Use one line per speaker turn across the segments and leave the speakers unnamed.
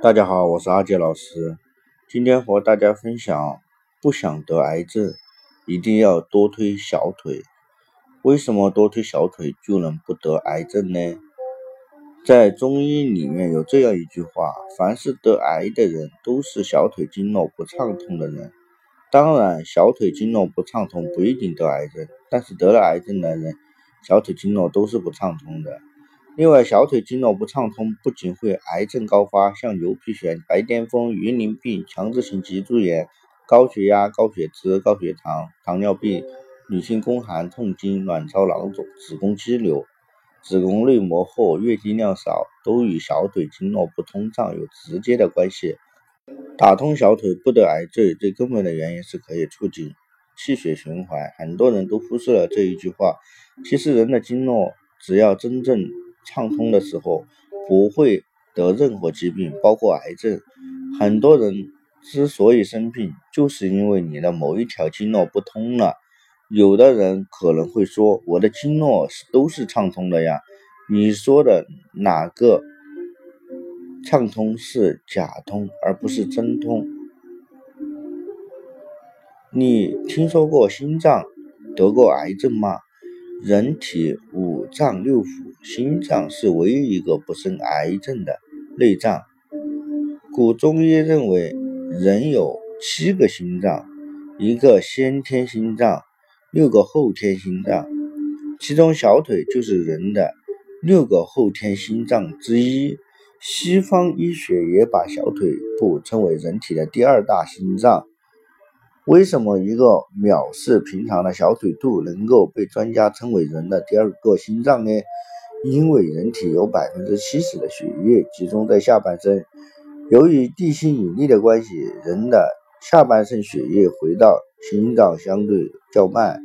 大家好，我是阿杰老师。今天和大家分享，不想得癌症，一定要多推小腿。为什么多推小腿就能不得癌症呢？在中医里面有这样一句话：凡是得癌的人，都是小腿经络不畅通的人。当然，小腿经络不畅通不一定得癌症，但是得了癌症的人，小腿经络都是不畅通的。另外，小腿经络不畅通，不仅会癌症高发，像牛皮癣、白癜风、鱼鳞病、强直性脊柱炎、高血压、高血脂、高血糖、糖尿病、女性宫寒、痛经、卵巢囊肿、子宫肌瘤、子宫内膜厚、月经量少，都与小腿经络不通畅有直接的关系。打通小腿不得癌症，最根本的原因是可以促进气血循环。很多人都忽视了这一句话，其实人的经络只要真正畅通的时候不会得任何疾病，包括癌症。很多人之所以生病，就是因为你的某一条经络不通了。有的人可能会说：“我的经络是都是畅通的呀。”你说的哪个畅通是假通，而不是真通？你听说过心脏得过癌症吗？人体五脏六腑，心脏是唯一一个不生癌症的内脏。古中医认为，人有七个心脏，一个先天心脏，六个后天心脏，其中小腿就是人的六个后天心脏之一。西方医学也把小腿部称为人体的第二大心脏。为什么一个藐视平常的小腿肚能够被专家称为人的第二个心脏呢？因为人体有百分之七十的血液集中在下半身，由于地心引力的关系，人的下半身血液回到心脏相对较慢，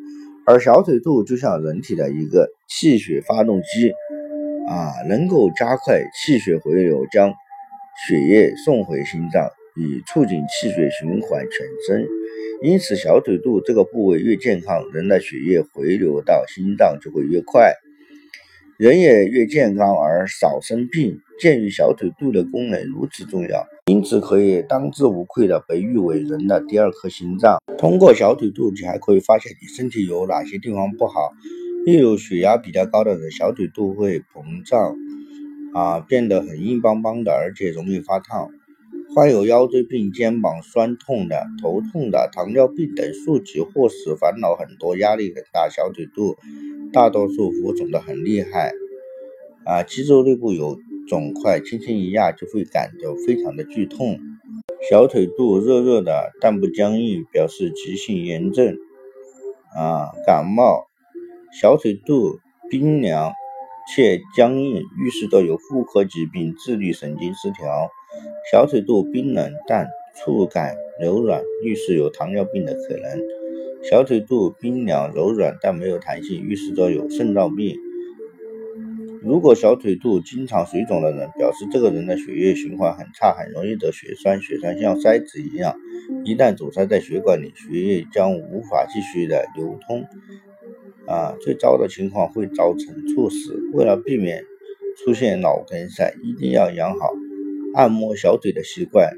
而小腿肚就像人体的一个气血发动机，啊，能够加快气血回流，将血液送回心脏，以促进气血循环全身。因此，小腿肚这个部位越健康，人的血液回流到心脏就会越快，人也越健康而少生病。鉴于小腿肚的功能如此重要，因此可以当之无愧的被誉为人的第二颗心脏。通过小腿肚，你还可以发现你身体有哪些地方不好。例如，血压比较高的人，小腿肚会膨胀，啊，变得很硬邦邦的，而且容易发烫。患有腰椎病、肩膀酸痛的、头痛的、糖尿病等数疾，或使烦恼很多、压力很大，小腿肚大多数浮肿的很厉害，啊，肌肉内部有肿块，轻轻一压就会感到非常的剧痛。小腿肚热热的，但不僵硬，表示急性炎症，啊，感冒。小腿肚冰凉且僵硬，预示着有妇科疾病、自律神经失调。小腿肚冰冷但触感柔软，预示有糖尿病的可能；小腿肚冰凉柔软但没有弹性，预示着有肾脏病。如果小腿肚经常水肿的人，表示这个人的血液循环很差，很容易得血栓。血栓像塞子一样，一旦阻塞在血管里，血液将无法继续的流通。啊，最糟的情况会造成猝死。为了避免出现脑梗塞，一定要养好。按摩小腿的习惯，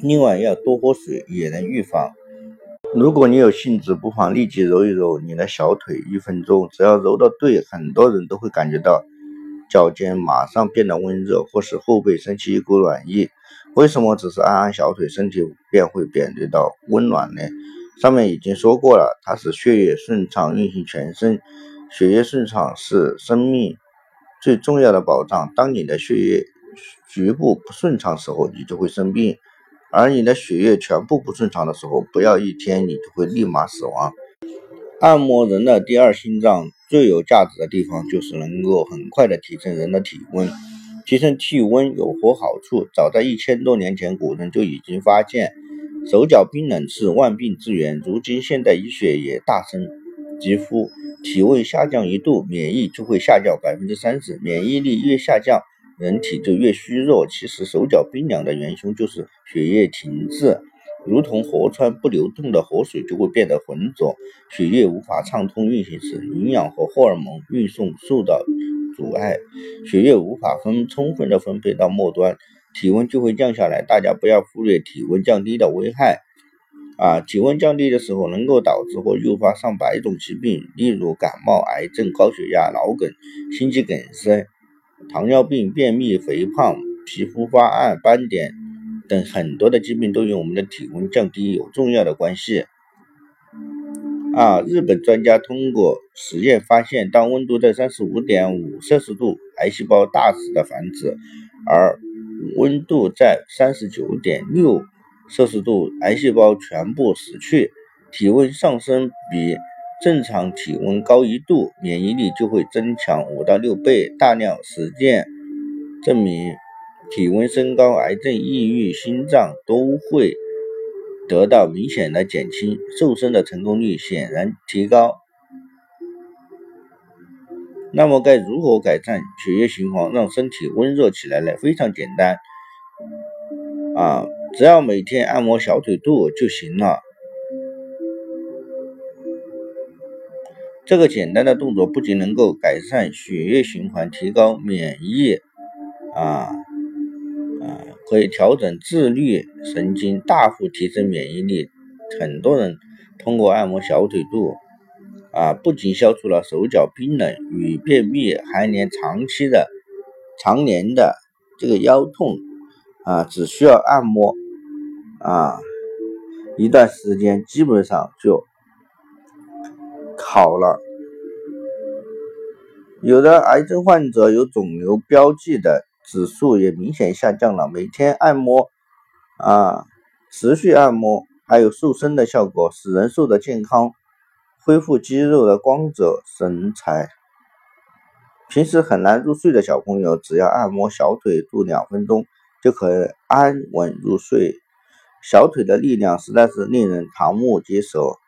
另外要多喝水也能预防。如果你有兴致，不妨立即揉一揉你的小腿，一分钟，只要揉的对，很多人都会感觉到脚尖马上变得温热，或是后背升起一股暖意。为什么只是按按小腿，身体便会感觉到温暖呢？上面已经说过了，它使血液顺畅运行全身，血液顺畅是生命最重要的保障。当你的血液局部不顺畅时候，你就会生病；而你的血液全部不顺畅的时候，不要一天你就会立马死亡。按摩人的第二心脏最有价值的地方，就是能够很快的提升人的体温。提升体温有何好处？早在一千多年前，古人就已经发现，手脚冰冷是万病之源。如今现代医学也大声疾呼，体温下降一度，免疫就会下降百分之三十。免疫力越下降，人体就越虚弱，其实手脚冰凉的元凶就是血液停滞，如同河川不流动的河水就会变得浑浊，血液无法畅通运行时，营养和荷尔蒙运送受到阻碍，血液无法分充分的分配到末端，体温就会降下来。大家不要忽略体温降低的危害啊！体温降低的时候，能够导致或诱发上百种疾病，例如感冒、癌症、高血压、脑梗、心肌梗塞、糖尿病、便秘、肥胖、皮肤发暗、斑点等很多的疾病都与我们的体温降低有重要的关系。啊！日本专家通过实验发现，当温度在三十五点五摄氏度，癌细胞大肆的繁殖；而温度在三十九点六摄氏度，癌细胞全部死去。体温上升比正常体温高一度，免疫力就会增强五到六倍。大量实践证明，体温升高，癌症、抑郁、心脏都会。得到明显的减轻，瘦身的成功率显然提高。那么该如何改善血液循环，让身体温热起来呢？非常简单，啊，只要每天按摩小腿肚就行了。这个简单的动作不仅能够改善血液循环，提高免疫，啊。啊可以调整自律神经，大幅提升免疫力。很多人通过按摩小腿肚，啊，不仅消除了手脚冰冷与便秘，还连长期的、常年的这个腰痛，啊，只需要按摩，啊，一段时间基本上就好了。有的癌症患者有肿瘤标记的。指数也明显下降了。每天按摩，啊，持续按摩还有瘦身的效果，使人瘦的健康，恢复肌肉的光泽神采。平时很难入睡的小朋友，只要按摩小腿肚两分钟，就可以安稳入睡。小腿的力量实在是令人瞠目结舌。